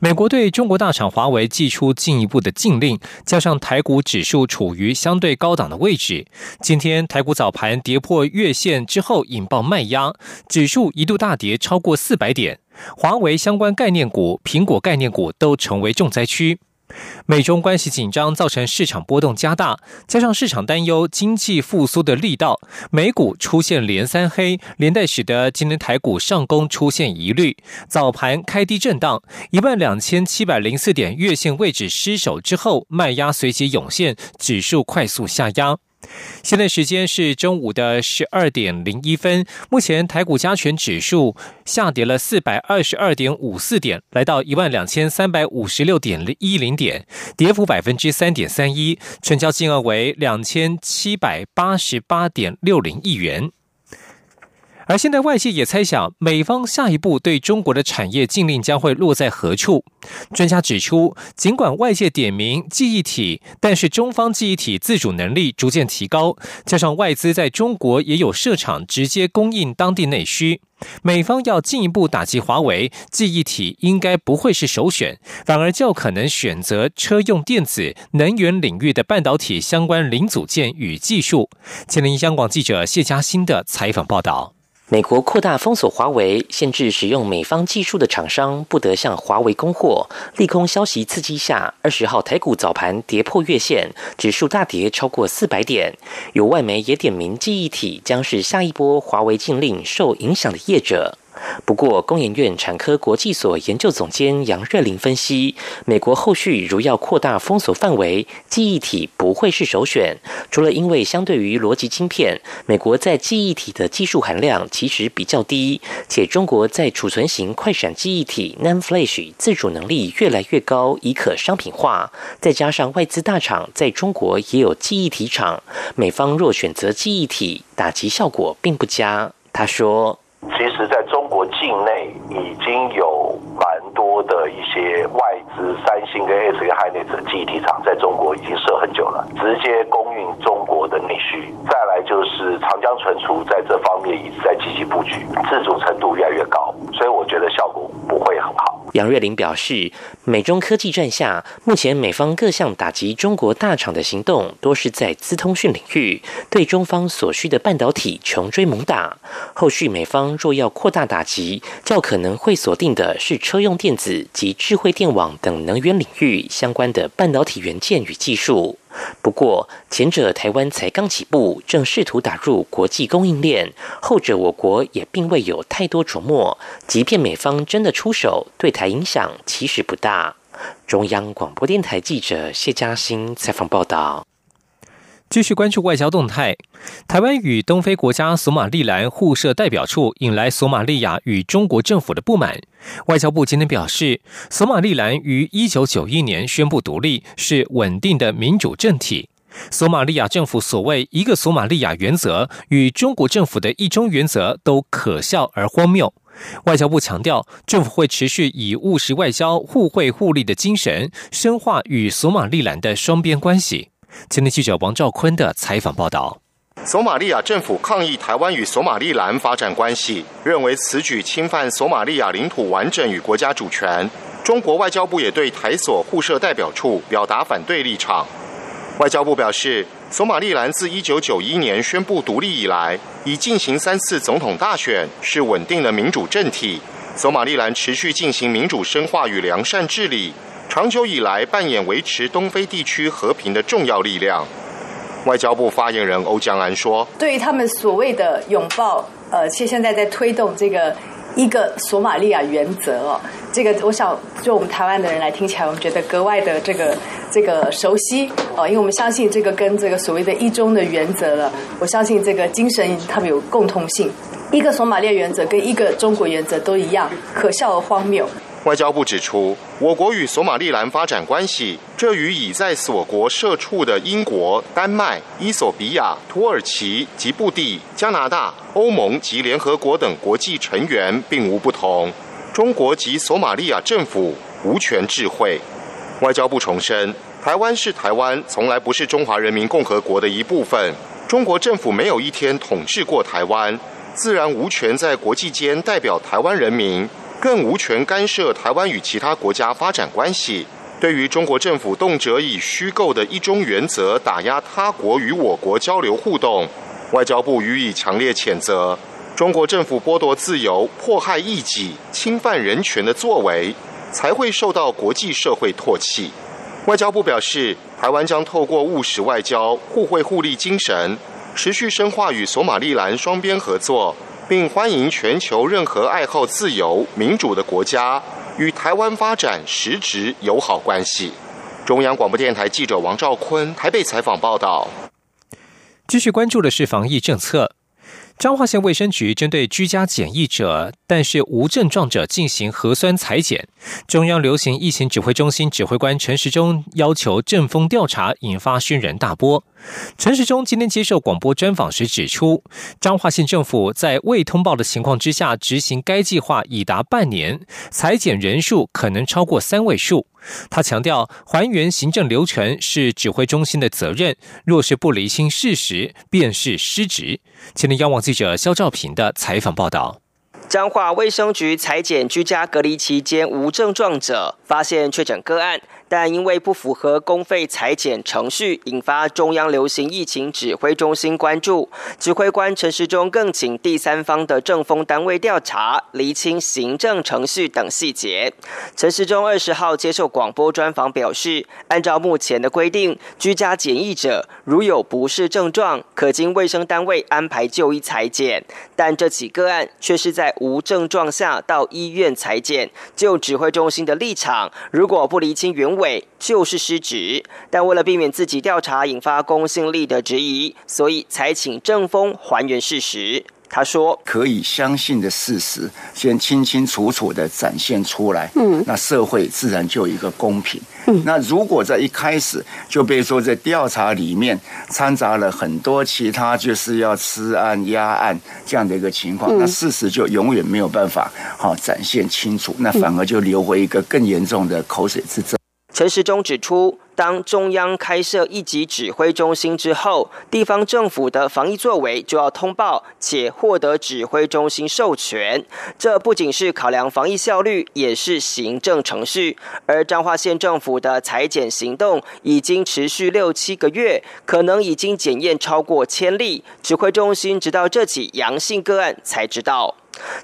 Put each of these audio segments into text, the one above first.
美国对中国大厂华为寄出进一步的禁令，加上台股指数处于相对高档的位置，今天台股早盘跌破月线之后引爆卖压，指数一度大跌超过四百点，华为相关概念股、苹果概念股都成为重灾区。美中关系紧张造成市场波动加大，加上市场担忧经济复苏的力道，美股出现连三黑，连带使得今天台股上攻出现疑虑，早盘开低震荡，一万两千七百零四点月线位置失守之后，卖压随即涌现，指数快速下压。现在时间是中午的十二点零一分。目前台股加权指数下跌了四百二十二点五四点，来到一万两千三百五十六点一零点，跌幅百分之三点三一，成交金额为两千七百八十八点六零亿元。而现在外界也猜想，美方下一步对中国的产业禁令将会落在何处？专家指出，尽管外界点名记忆体，但是中方记忆体自主能力逐渐提高，加上外资在中国也有设厂，直接供应当地内需，美方要进一步打击华为记忆体，应该不会是首选，反而较可能选择车用电子、能源领域的半导体相关零组件与技术。前林香港记者谢嘉欣的采访报道。美国扩大封锁华为，限制使用美方技术的厂商不得向华为供货。利空消息刺激下，二十号台股早盘跌破月线，指数大跌超过四百点。有外媒也点名记忆体将是下一波华为禁令受影响的业者。不过，工研院产科国际所研究总监杨瑞玲分析，美国后续如要扩大封锁范围，记忆体不会是首选。除了因为相对于逻辑晶片，美国在记忆体的技术含量其实比较低，且中国在储存型快闪记忆体 NAND Flash 自主能力越来越高，已可商品化。再加上外资大厂在中国也有记忆体厂，美方若选择记忆体，打击效果并不佳。他说。其实，在境内已经有蛮多的一些外资，三星跟 S K Hynix 记忆体厂在中国已经设很久了，直接供应中国的内需。再来就是长江存储在这方面一直在积极布局，自主程度越来越高，所以我觉得效果不会很好。杨瑞玲表示，美中科技战下，目前美方各项打击中国大厂的行动，多是在资通讯领域，对中方所需的半导体穷追猛打。后续美方若要扩大打击，较可能会锁定的是车用电子及智慧电网等能源领域相关的半导体元件与技术。不过，前者台湾才刚起步，正试图打入国际供应链；后者我国也并未有太多琢磨。即便美方真的出手，对台影响其实不大。中央广播电台记者谢嘉欣采访报道。继续关注外交动态，台湾与东非国家索马利兰互设代表处，引来索马利亚与中国政府的不满。外交部今天表示，索马利兰于一九九一年宣布独立，是稳定的民主政体。索马利亚政府所谓“一个索马利亚”原则，与中国政府的一中原则都可笑而荒谬。外交部强调，政府会持续以务实外交、互惠互利的精神，深化与索马利兰的双边关系。今天记者王兆坤的采访报道：索马利亚政府抗议台湾与索马利兰发展关系，认为此举侵犯索马利亚领土完整与国家主权。中国外交部也对台索互设代表处表达反对立场。外交部表示，索马利兰自一九九一年宣布独立以来，已进行三次总统大选，是稳定的民主政体。索马利兰持续进行民主深化与良善治理。长久以来扮演维持东非地区和平的重要力量。外交部发言人欧江安说：“对于他们所谓的拥抱，呃，其实现在在推动这个一个索马利亚原则哦，这个我想就我们台湾的人来听起来，我们觉得格外的这个这个熟悉哦，因为我们相信这个跟这个所谓的一中的原则了，我相信这个精神他们有共通性。一个索马利亚原则跟一个中国原则都一样，可笑而荒谬。”外交部指出，我国与索马利兰发展关系，这与已在索国设处的英国、丹麦、伊索比亚、土耳其、吉布地、加拿大、欧盟及联合国等国际成员并无不同。中国及索马利亚政府无权智慧。外交部重申，台湾是台湾，从来不是中华人民共和国的一部分。中国政府没有一天统治过台湾，自然无权在国际间代表台湾人民。更无权干涉台湾与其他国家发展关系。对于中国政府动辄以虚构的一中原则打压他国与我国交流互动，外交部予以强烈谴责。中国政府剥夺自由、迫害异己、侵犯人权的作为，才会受到国际社会唾弃。外交部表示，台湾将透过务实外交、互惠互利精神，持续深化与索马利兰双边合作。并欢迎全球任何爱好自由民主的国家与台湾发展实质友好关系。中央广播电台记者王兆坤台北采访报道。继续关注的是防疫政策。彰化县卫生局针对居家检疫者，但是无症状者进行核酸裁剪。中央流行疫情指挥中心指挥官陈时中要求正风调查，引发轩然大波。陈时中今天接受广播专访时指出，彰化县政府在未通报的情况之下执行该计划已达半年，裁减人数可能超过三位数。他强调，还原行政流程是指挥中心的责任，若是不厘清事实，便是失职。前天央网记者肖兆平的采访报道。彰化卫生局裁剪居家隔离期间无症状者，发现确诊个案。但因为不符合公费裁剪程序，引发中央流行疫情指挥中心关注。指挥官陈时中更请第三方的政风单位调查，厘清行政程序等细节。陈时中二十号接受广播专访表示，按照目前的规定，居家检疫者如有不适症状，可经卫生单位安排就医裁剪。但这起个案却是在无症状下到医院裁剪。就指挥中心的立场，如果不厘清原。委就是失职，但为了避免自己调查引发公信力的质疑，所以才请正风还原事实。他说：“可以相信的事实，先清清楚楚的展现出来，嗯，那社会自然就有一个公平。嗯，那如果在一开始就被说在调查里面掺杂了很多其他就是要吃案压案这样的一个情况，那事实就永远没有办法好展现清楚，那反而就留回一个更严重的口水之争。”陈时中指出，当中央开设一级指挥中心之后，地方政府的防疫作为就要通报且获得指挥中心授权。这不仅是考量防疫效率，也是行政程序。而彰化县政府的裁剪行动已经持续六七个月，可能已经检验超过千例。指挥中心直到这起阳性个案才知道。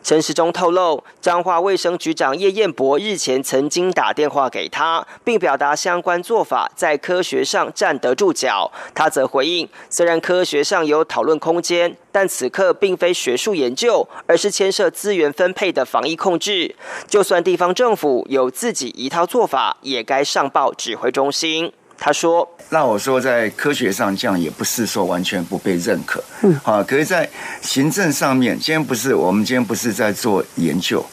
陈时中透露，彰化卫生局长叶彦博日前曾经打电话给他，并表达相关做法在科学上站得住脚。他则回应，虽然科学上有讨论空间，但此刻并非学术研究，而是牵涉资源分配的防疫控制。就算地方政府有自己一套做法，也该上报指挥中心。他说：“那我说，在科学上这样也不是说完全不被认可，嗯，好，可是，在行政上面，今天不是我们今天不是在做研究。”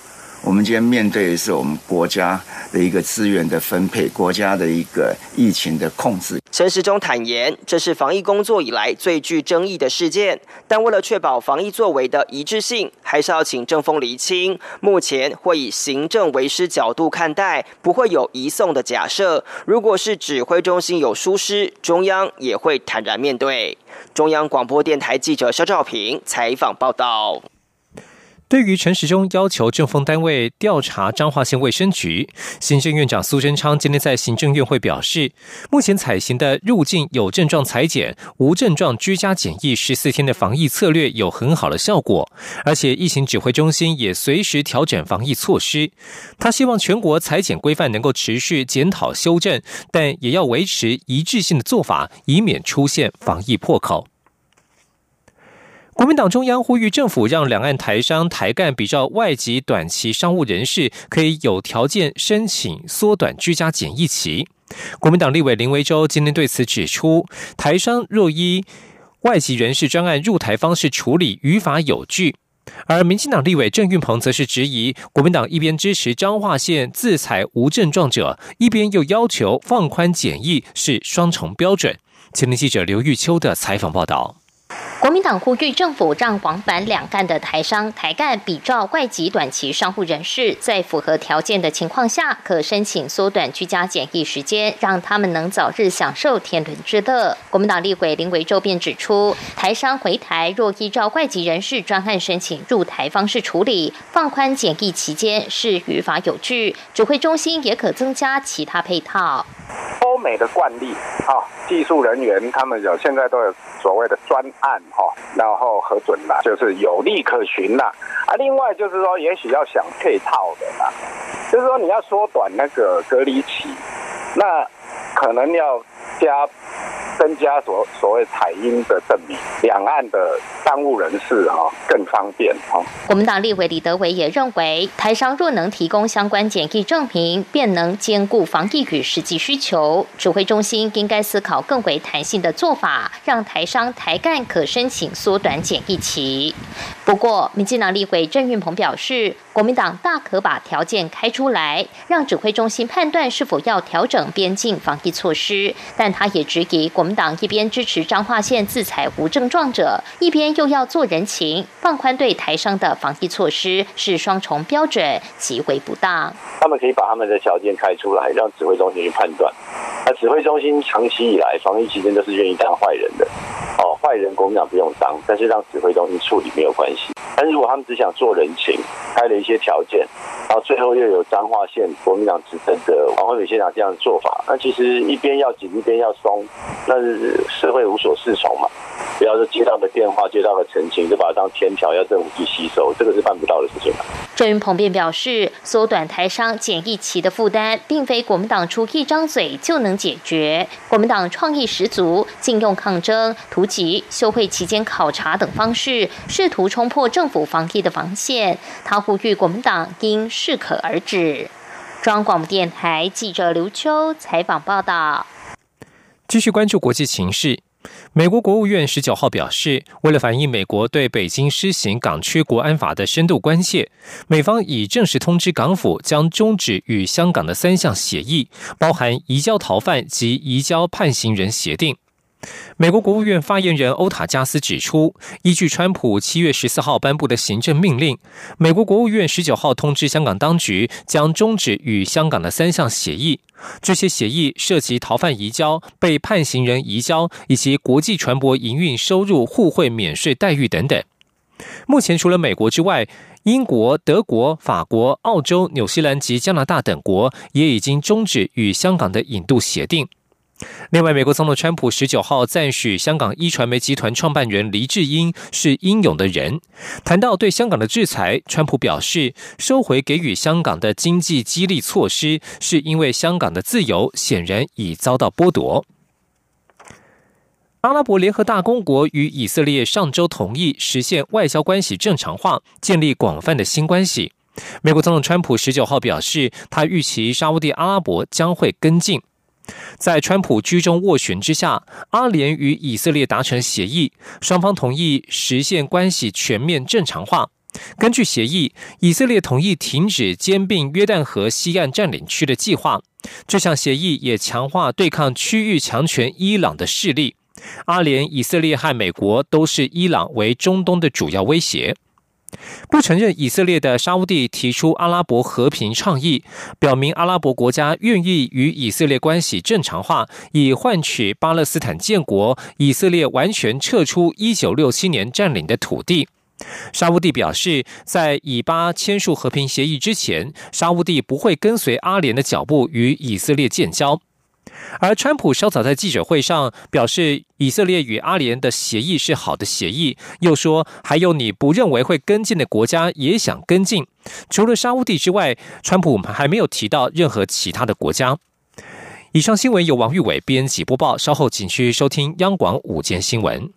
我们今天面对的是我们国家的一个资源的分配，国家的一个疫情的控制。陈时中坦言，这是防疫工作以来最具争议的事件，但为了确保防疫作为的一致性，还是要请政风厘清。目前会以行政为师角度看待，不会有移送的假设。如果是指挥中心有疏失，中央也会坦然面对。中央广播电台记者肖兆平采访报道。对于陈时中要求政风单位调查彰化县卫生局，行政院长苏贞昌今天在行政院会表示，目前采行的入境有症状裁剪、无症状居家检疫十四天的防疫策略有很好的效果，而且疫情指挥中心也随时调整防疫措施。他希望全国裁剪规范能够持续检讨修正，但也要维持一致性的做法，以免出现防疫破口。国民党中央呼吁政府让两岸台商、台干比照外籍短期商务人士，可以有条件申请缩短居家检疫期。国民党立委林维洲今天对此指出，台商若依外籍人士专案入台方式处理，于法有据。而民进党立委郑运鹏则是质疑，国民党一边支持彰化县自裁无症状者，一边又要求放宽检疫，是双重标准。前天记者刘玉秋的采访报道。国民党呼吁政府让往返两岸的台商、台干比照外籍短期商户人士，在符合条件的情况下，可申请缩短居家检疫时间，让他们能早日享受天伦之乐。国民党立委林维洲便指出，台商回台若依照外籍人士专案申请入台方式处理，放宽检疫期间是于法有据。指挥中心也可增加其他配套。美的惯例，哈，技术人员他们有现在都有所谓的专案，哈，然后核准了，就是有利可循了。啊，另外就是说，也许要想配套的啦，就是说你要缩短那个隔离期，那可能要加。增加所所谓采阴的证明，两岸的商务人士哈更方便哈。国民党立委李德伟也认为，台商若能提供相关检疫证明，便能兼顾防疫与实际需求。指挥中心应该思考更为弹性的做法，让台商台干可申请缩短检疫期。不过，民进党立委郑运鹏表示，国民党大可把条件开出来，让指挥中心判断是否要调整边境防疫措施。但他也质疑国。民党一边支持彰化县自裁无症状者，一边又要做人情，放宽对台商的防疫措施，是双重标准，极为不当。他们可以把他们的条件开出来，让指挥中心去判断。那指挥中心长期以来防疫期间都是愿意当坏人的，哦，坏人国民党不用当，但是让指挥中心处理没有关系。但如果他们只想做人情，开了一些条件，然后最后又有彰化县国民党执政的王惠美县长这样的做法，那其实一边要紧，一边要松，那是社会无所适从嘛。不要说接到的电话、接到的澄清，就把它当天条，要政府去吸收，这个是办不到的事情。郑云鹏便表示，缩短台商检疫期的负担，并非国民党出一张嘴就能解决。国民党创意十足，禁用抗争、突击、休会期间考察等方式，试图冲破政。府防疫的防线，他呼吁国民党应适可而止。中央广播电台记者刘秋采访报道。继续关注国际情势，美国国务院十九号表示，为了反映美国对北京施行港区国安法的深度关切，美方已正式通知港府将终止与香港的三项协议，包含移交逃犯及移交判刑人协定。美国国务院发言人欧塔加斯指出，依据川普七月十四号颁布的行政命令，美国国务院十九号通知香港当局将终止与香港的三项协议。这些协议涉及逃犯移交、被判刑人移交以及国际船舶营运收入互惠免税待遇等等。目前，除了美国之外，英国、德国、法国、澳洲、纽西兰及加拿大等国也已经终止与香港的引渡协定。另外，美国总统川普十九号赞许香港一传媒集团创办人黎智英是英勇的人。谈到对香港的制裁，川普表示，收回给予香港的经济激励措施，是因为香港的自由显然已遭到剥夺。阿拉伯联合大公国与以色列上周同意实现外交关系正常化，建立广泛的新关系。美国总统川普十九号表示，他预期沙地阿拉伯将会跟进。在川普居中斡旋之下，阿联与以色列达成协议，双方同意实现关系全面正常化。根据协议，以色列同意停止兼并约旦河西岸占领区的计划。这项协议也强化对抗区域强权伊朗的势力。阿联、以色列和美国都是伊朗为中东的主要威胁。不承认以色列的沙乌地提出阿拉伯和平倡议，表明阿拉伯国家愿意与以色列关系正常化，以换取巴勒斯坦建国、以色列完全撤出1967年占领的土地。沙乌地表示，在以巴签署和平协议之前，沙乌地不会跟随阿联的脚步与以色列建交。而川普稍早在记者会上表示，以色列与阿联的协议是好的协议，又说还有你不认为会跟进的国家也想跟进。除了沙乌地之外，川普还没有提到任何其他的国家。以上新闻由王玉伟编辑播报，稍后请去收听央广午间新闻。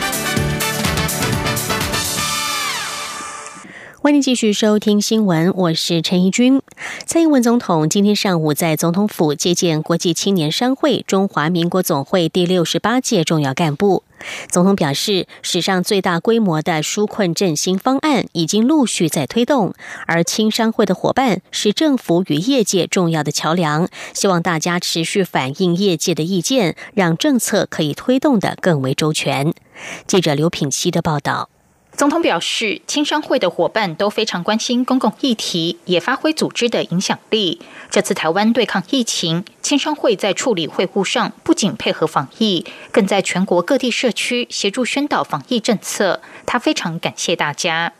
欢迎继续收听新闻，我是陈怡君。蔡英文总统今天上午在总统府接见国际青年商会中华民国总会第六十八届重要干部。总统表示，史上最大规模的纾困振兴方案已经陆续在推动，而青商会的伙伴是政府与业界重要的桥梁。希望大家持续反映业界的意见，让政策可以推动的更为周全。记者刘品希的报道。总统表示，青商会的伙伴都非常关心公共议题，也发挥组织的影响力。这次台湾对抗疫情，青商会在处理会务上不仅配合防疫，更在全国各地社区协助宣导防疫政策。他非常感谢大家。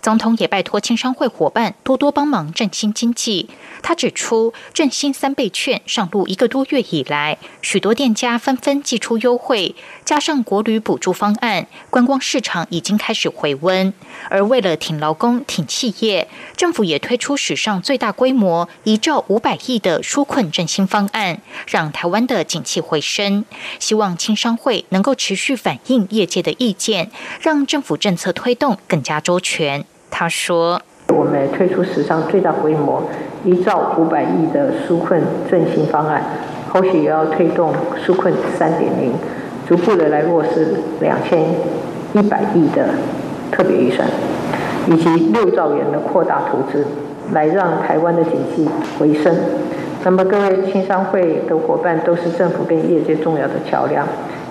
总统也拜托青商会伙伴多多帮忙振兴经济。他指出，振兴三倍券上路一个多月以来，许多店家纷纷寄出优惠，加上国旅补助方案，观光市场已经开始回温。而为了挺劳工、挺企业，政府也推出史上最大规模一兆五百亿的纾困振兴方案，让台湾的景气回升。希望青商会能够持续反映业界的意见，让政府政策推动更加周全。他说。我们推出史上最大规模一兆五百亿的纾困振兴方案，后续也要推动纾困三点零，逐步的来落实两千一百亿的特别预算，以及六兆元的扩大投资，来让台湾的经济回升。那么各位青商会的伙伴都是政府跟业界重要的桥梁，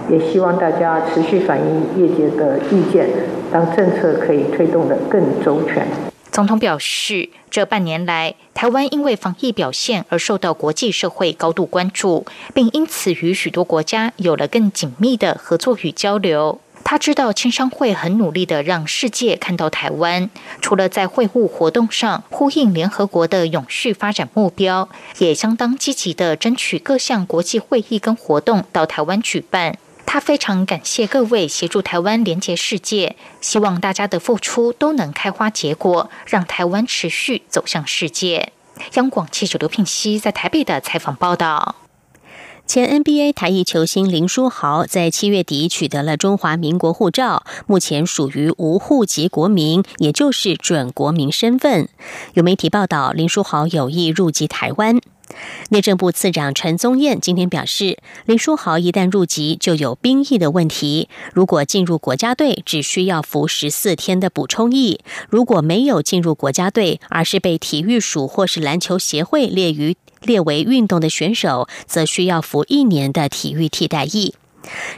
也希望大家持续反映业界的意见，让政策可以推动的更周全。总统表示，这半年来，台湾因为防疫表现而受到国际社会高度关注，并因此与许多国家有了更紧密的合作与交流。他知道青商会很努力的让世界看到台湾，除了在会晤活动上呼应联合国的永续发展目标，也相当积极的争取各项国际会议跟活动到台湾举办。他非常感谢各位协助台湾连接世界，希望大家的付出都能开花结果，让台湾持续走向世界。央广记者刘聘熙在台北的采访报道。前 NBA 台裔球星林书豪在七月底取得了中华民国护照，目前属于无户籍国民，也就是准国民身份。有媒体报道，林书豪有意入籍台湾。内政部次长陈宗彦今天表示，林书豪一旦入籍，就有兵役的问题。如果进入国家队，只需要服十四天的补充役；如果没有进入国家队，而是被体育署或是篮球协会列于列为运动的选手，则需要服一年的体育替代役。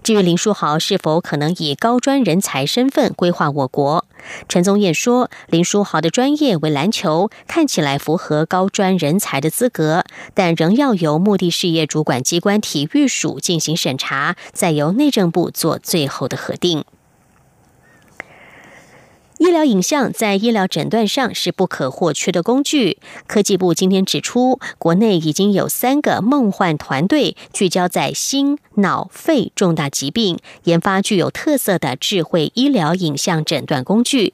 至于林书豪是否可能以高专人才身份规划我国，陈宗彦说，林书豪的专业为篮球，看起来符合高专人才的资格，但仍要由目的事业主管机关体育署进行审查，再由内政部做最后的核定。医疗影像在医疗诊断上是不可或缺的工具。科技部今天指出，国内已经有三个梦幻团队聚焦在心、脑、肺重大疾病，研发具有特色的智慧医疗影像诊断工具。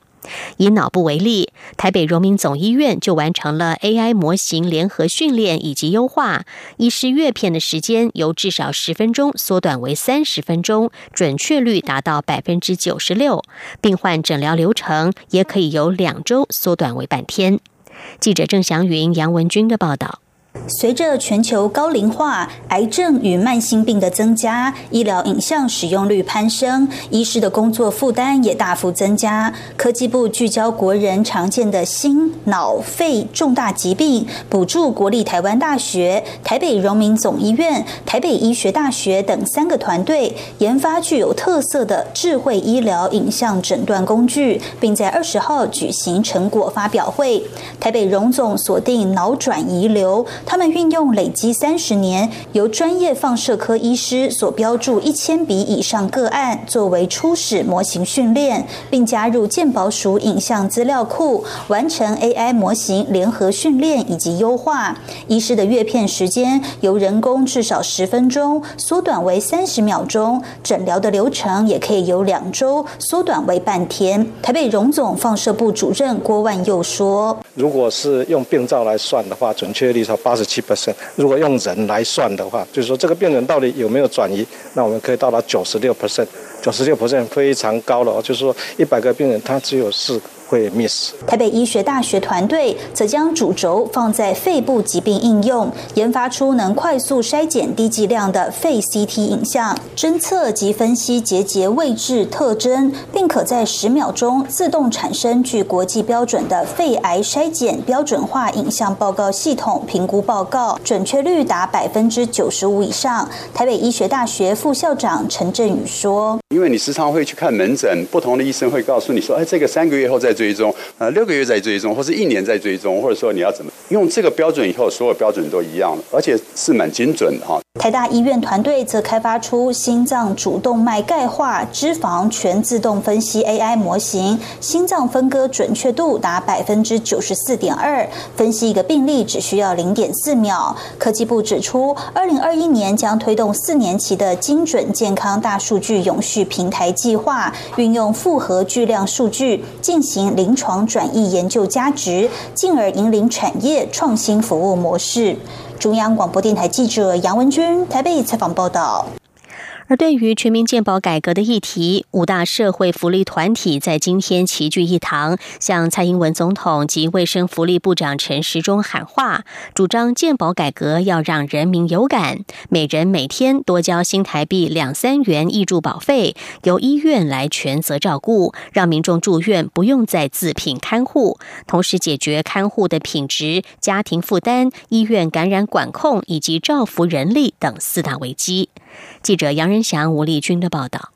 以脑部为例，台北荣民总医院就完成了 AI 模型联合训练以及优化，医师阅片的时间由至少十分钟缩短为三十分钟，准确率达到百分之九十六。病患诊疗流程也可以由两周缩短为半天。记者郑祥云、杨文军的报道。随着全球高龄化、癌症与慢性病的增加，医疗影像使用率攀升，医师的工作负担也大幅增加。科技部聚焦国人常见的心、脑、肺重大疾病，补助国立台湾大学、台北荣民总医院、台北医学大学等三个团队，研发具有特色的智慧医疗影像诊断工具，并在二十号举行成果发表会。台北荣总锁定脑转移瘤。他们运用累积三十年由专业放射科医师所标注一千笔以上个案作为初始模型训练，并加入健保署影像资料库，完成 AI 模型联合训练以及优化。医师的阅片时间由人工至少十分钟缩短为三十秒钟，诊疗的流程也可以由两周缩短为半天。台北荣总放射部主任郭万佑说：“如果是用病灶来算的话，准确率超八二十。”七 percent，如果用人来算的话，就是说这个病人到底有没有转移，那我们可以到达九十六 percent，九十六 percent 非常高了，就是说一百个病人他只有四。会 miss。台北医学大学团队则将主轴放在肺部疾病应用，研发出能快速筛检低剂量的肺 CT 影像，侦测及分析结节位置特征，并可在十秒钟自动产生具国际标准的肺癌筛检标准化影像报告系统评估报告，准确率达百分之九十五以上。台北医学大学副校长陈振宇说：“因为你时常会去看门诊，不同的医生会告诉你说，哎，这个三个月后再。”追追踪，呃，六个月在追踪，或是一年在追踪，或者说你要怎么用这个标准以后，所有标准都一样了，而且是蛮精准的哈。台大医院团队则开发出心脏主动脉钙化脂肪全自动分析 AI 模型，心脏分割准确度达百分之九十四点二，分析一个病例只需要零点四秒。科技部指出，二零二一年将推动四年期的精准健康大数据永续平台计划，运用复合巨量数据进行临床转移研究价值，进而引领产业创新服务模式。中央广播电台记者杨文君台北采访报道。而对于全民健保改革的议题，五大社会福利团体在今天齐聚一堂，向蔡英文总统及卫生福利部长陈时中喊话，主张健保改革要让人民有感，每人每天多交新台币两三元义助保费，由医院来全责照顾，让民众住院不用再自聘看护，同时解决看护的品质、家庭负担、医院感染管控以及照服人力等四大危机。记者杨仁祥、吴丽君的报道。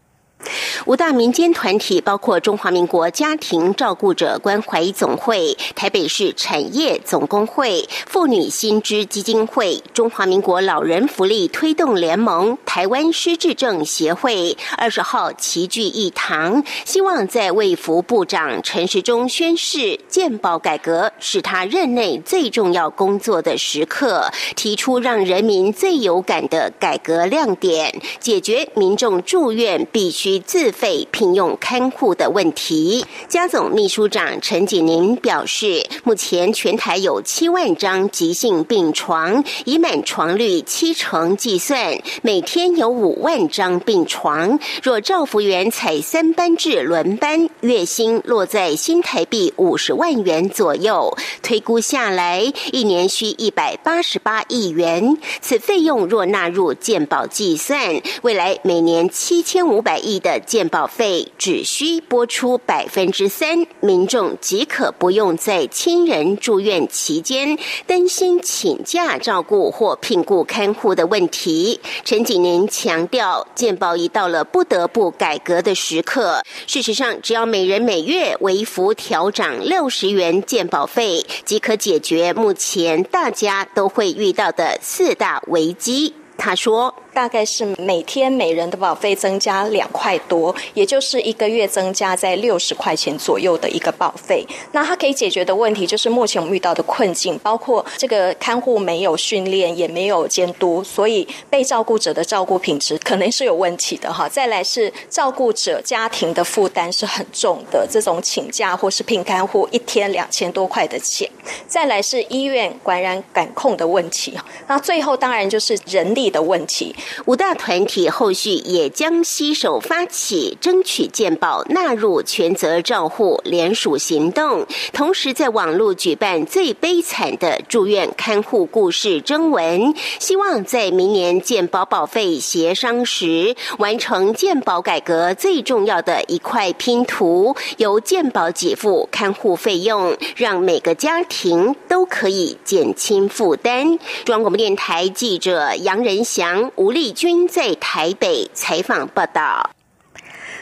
五大民间团体包括中华民国家庭照顾者关怀总会、台北市产业总工会、妇女新知基金会、中华民国老人福利推动联盟、台湾失智症协会，二十号齐聚一堂，希望在卫福部长陈时中宣誓健保改革是他任内最重要工作的时刻，提出让人民最有感的改革亮点，解决民众住院必须。自费聘用看护的问题，家总秘书长陈锦宁表示，目前全台有七万张急性病床，以满床率七成计算，每天有五万张病床。若照服员采三班制轮班，月薪落在新台币五十万元左右，推估下来，一年需一百八十八亿元。此费用若纳入健保计算，未来每年七千五百亿。的健保费只需拨出百分之三，民众即可不用在亲人住院期间担心请假照顾或聘雇看护的问题。陈景宁强调，健保已到了不得不改革的时刻。事实上，只要每人每月微幅调涨六十元健保费，即可解决目前大家都会遇到的四大危机。他说。大概是每天每人的保费增加两块多，也就是一个月增加在六十块钱左右的一个保费。那它可以解决的问题，就是目前我们遇到的困境，包括这个看护没有训练，也没有监督，所以被照顾者的照顾品质可能是有问题的哈。再来是照顾者家庭的负担是很重的，这种请假或是聘看护一天两千多块的钱。再来是医院感染感控的问题那最后当然就是人力的问题。五大团体后续也将携手发起争取健保纳入全责照护联署行动，同时在网络举办最悲惨的住院看护故事征文，希望在明年健保保费协商时完成健保改革最重要的一块拼图，由健保给付看护费用，让每个家庭都可以减轻负担。中央广播电台记者杨仁祥、吴丽君在台北采访报道。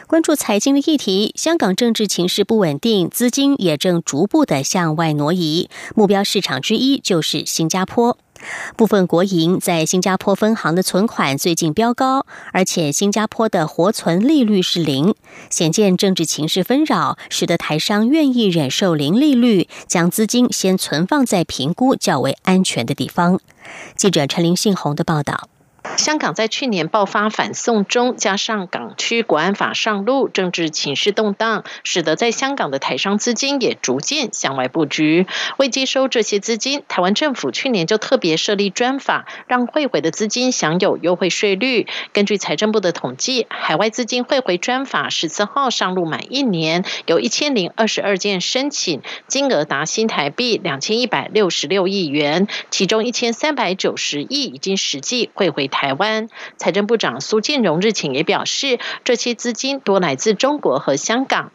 关注财经的议题，香港政治情势不稳定，资金也正逐步的向外挪移。目标市场之一就是新加坡。部分国营在新加坡分行的存款最近飙高，而且新加坡的活存利率是零，显见政治情势纷扰，使得台商愿意忍受零利率，将资金先存放在评估较为安全的地方。记者陈林信宏的报道。香港在去年爆发反送中，加上港区国安法上路，政治情势动荡，使得在香港的台商资金也逐渐向外布局。为接收这些资金，台湾政府去年就特别设立专法，让汇回的资金享有优惠税率。根据财政部的统计，海外资金汇回专法十四号上路满一年，有一千零二十二件申请，金额达新台币两千一百六十六亿元，其中一千三百九十亿已经实际汇回。台湾财政部长苏建荣日前也表示，这些资金多来自中国和香港。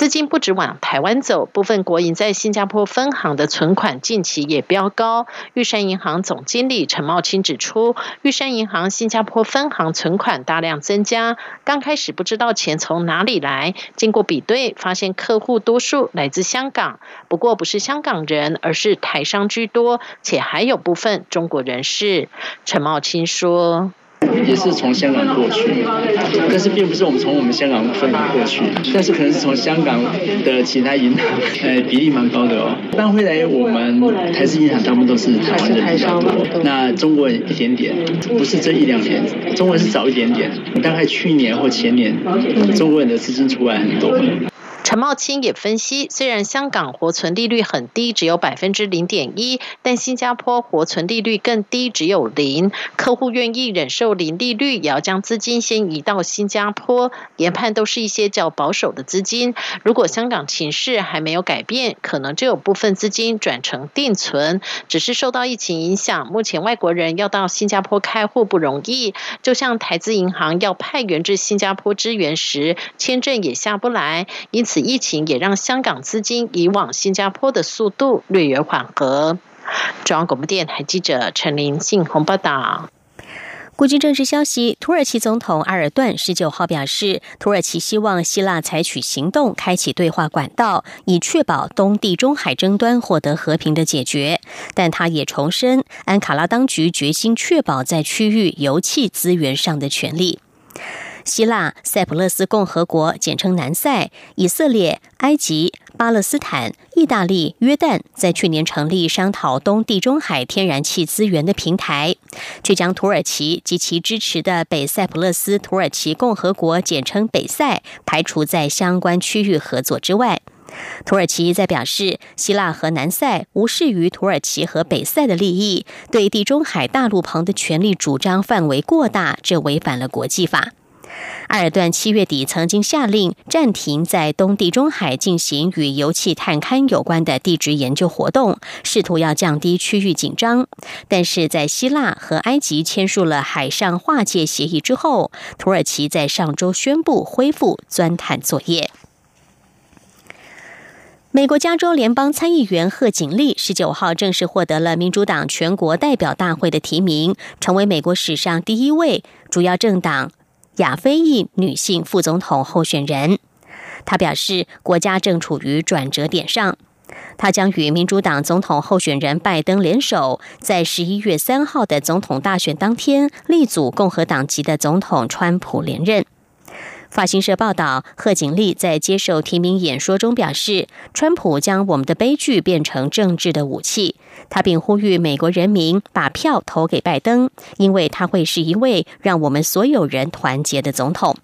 资金不止往台湾走，部分国营在新加坡分行的存款近期也飙高。玉山银行总经理陈茂清指出，玉山银行新加坡分行存款大量增加，刚开始不知道钱从哪里来，经过比对，发现客户多数来自香港，不过不是香港人，而是台商居多，且还有部分中国人士。陈茂清说。也是从香港过去，但是并不是我们从我们香港分行过去，但是可能是从香港的其他银行，呃，比例蛮高的哦。搬回来我们台资银行大部分都是台湾人比较多，那中国人一点点，不是这一两年，中国人是早一点点，大概去年或前年，中国人的资金出来很多。陈茂清也分析，虽然香港活存利率很低，只有百分之零点一，但新加坡活存利率更低，只有零。客户愿意忍受零利率，也要将资金先移到新加坡。研判都是一些较保守的资金。如果香港情势还没有改变，可能就有部分资金转成定存。只是受到疫情影响，目前外国人要到新加坡开户不容易。就像台资银行要派员至新加坡支援时，签证也下不来，因此。此疫情也让香港资金移往新加坡的速度略有缓和。中央广播电台记者陈林信鸿报道。国际政治消息：土耳其总统埃尔段十九号表示，土耳其希望希腊采取行动，开启对话管道，以确保东地中海争端获得和平的解决。但他也重申，安卡拉当局决心确保在区域油气资源上的权利。希腊、塞浦路斯共和国（简称南塞）、以色列、埃及、巴勒斯坦、意大利、约旦在去年成立商讨东地中海天然气资源的平台，却将土耳其及其支持的北塞浦路斯土耳其共和国（简称北塞）排除在相关区域合作之外。土耳其在表示，希腊和南塞无视于土耳其和北塞的利益，对地中海大陆旁的权利主张范围过大，这违反了国际法。埃尔段七月底曾经下令暂停在东地中海进行与油气探勘有关的地质研究活动，试图要降低区域紧张。但是在希腊和埃及签署了海上划界协议之后，土耳其在上周宣布恢复钻探作业。美国加州联邦参议员贺锦丽十九号正式获得了民主党全国代表大会的提名，成为美国史上第一位主要政党。亚非裔女性副总统候选人，她表示，国家正处于转折点上。她将与民主党总统候选人拜登联手，在十一月三号的总统大选当天，力阻共和党籍的总统川普连任。法新社报道，贺锦丽在接受提名演说中表示，川普将我们的悲剧变成政治的武器。他并呼吁美国人民把票投给拜登，因为他会是一位让我们所有人团结的总统。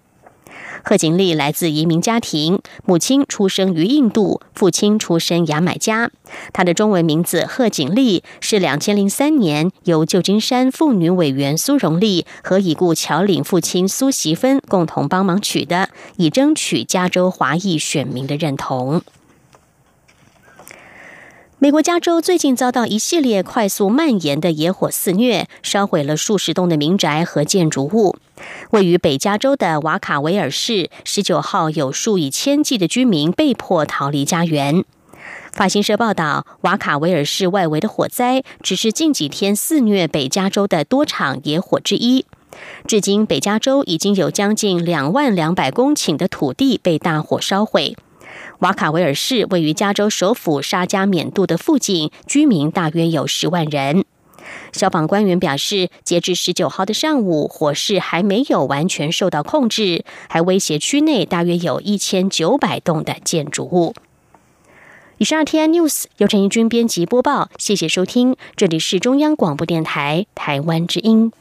贺锦丽来自移民家庭，母亲出生于印度，父亲出身牙买加。她的中文名字贺锦丽是两千零三年由旧金山妇女委员苏荣丽和已故侨领父亲苏席芬共同帮忙取的，以争取加州华裔选民的认同。美国加州最近遭到一系列快速蔓延的野火肆虐，烧毁了数十栋的民宅和建筑物。位于北加州的瓦卡维尔市，十九号有数以千计的居民被迫逃离家园。法新社报道，瓦卡维尔市外围的火灾只是近几天肆虐北加州的多场野火之一。至今，北加州已经有将近两万两百公顷的土地被大火烧毁。瓦卡维尔市位于加州首府沙加缅度的附近，居民大约有十万人。消防官员表示，截至十九号的上午，火势还没有完全受到控制，还威胁区内大约有一千九百栋的建筑物。以上 T I News 由陈义军编辑播报，谢谢收听，这里是中央广播电台台湾之音。